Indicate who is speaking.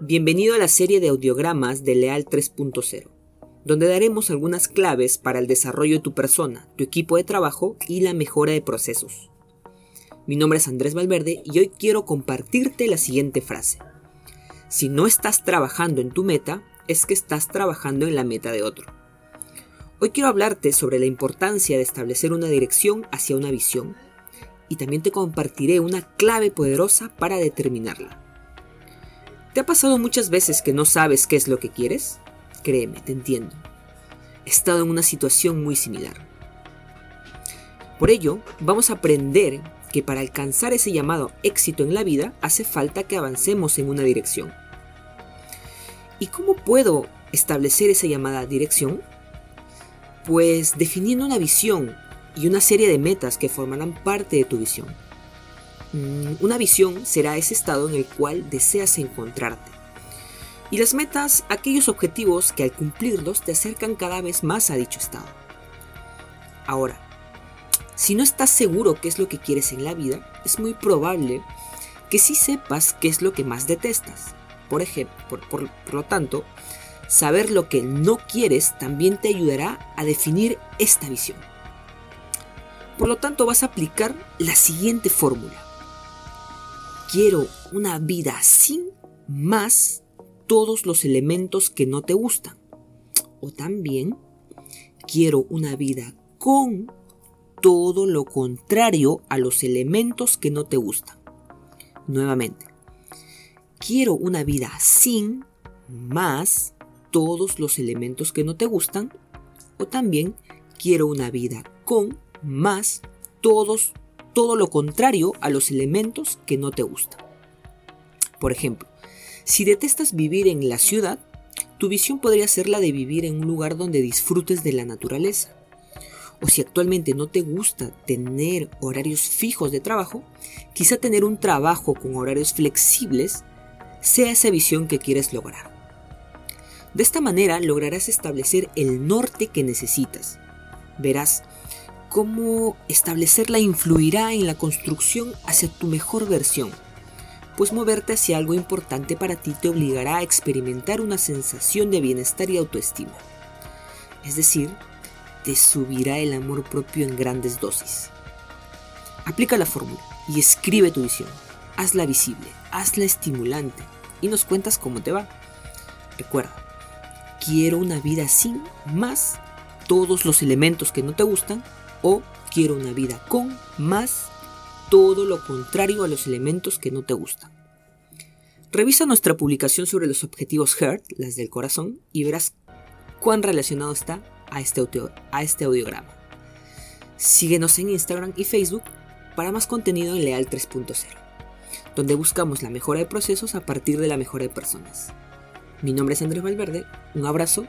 Speaker 1: Bienvenido a la serie de audiogramas de Leal 3.0, donde daremos algunas claves para el desarrollo de tu persona, tu equipo de trabajo y la mejora de procesos. Mi nombre es Andrés Valverde y hoy quiero compartirte la siguiente frase. Si no estás trabajando en tu meta, es que estás trabajando en la meta de otro. Hoy quiero hablarte sobre la importancia de establecer una dirección hacia una visión y también te compartiré una clave poderosa para determinarla. ¿Te ha pasado muchas veces que no sabes qué es lo que quieres? Créeme, te entiendo. He estado en una situación muy similar. Por ello, vamos a aprender que para alcanzar ese llamado éxito en la vida hace falta que avancemos en una dirección. ¿Y cómo puedo establecer esa llamada dirección? Pues definiendo una visión y una serie de metas que formarán parte de tu visión. Mm, una visión será ese estado en el cual deseas encontrarte. Y las metas, aquellos objetivos que al cumplirlos te acercan cada vez más a dicho estado. Ahora, si no estás seguro qué es lo que quieres en la vida, es muy probable que sí sepas qué es lo que más detestas. Por ejemplo, por, lo tanto, saber lo que no quieres también te ayudará a definir esta visión. Por lo tanto, vas a aplicar la siguiente fórmula. Quiero una vida sin más todos los elementos que no te gustan. O también quiero una vida con todo lo contrario a los elementos que no te gustan. Nuevamente, quiero una vida sin más todos los elementos que no te gustan. O también quiero una vida con más todos todo lo contrario a los elementos que no te gustan. Por ejemplo, si detestas vivir en la ciudad, tu visión podría ser la de vivir en un lugar donde disfrutes de la naturaleza. O si actualmente no te gusta tener horarios fijos de trabajo, quizá tener un trabajo con horarios flexibles sea esa visión que quieres lograr. De esta manera lograrás establecer el norte que necesitas. Verás cómo establecerla influirá en la construcción hacia tu mejor versión, pues moverte hacia algo importante para ti te obligará a experimentar una sensación de bienestar y autoestima. Es decir, te subirá el amor propio en grandes dosis. Aplica la fórmula y escribe tu visión. Hazla visible, hazla estimulante y nos cuentas cómo te va. Recuerda, quiero una vida sin más todos los elementos que no te gustan o quiero una vida con más todo lo contrario a los elementos que no te gustan. Revisa nuestra publicación sobre los objetivos HEART, las del corazón, y verás cuán relacionado está a este, a este audiograma. Síguenos en Instagram y Facebook para más contenido en Leal 3.0, donde buscamos la mejora de procesos a partir de la mejora de personas. Mi nombre es Andrés Valverde, un abrazo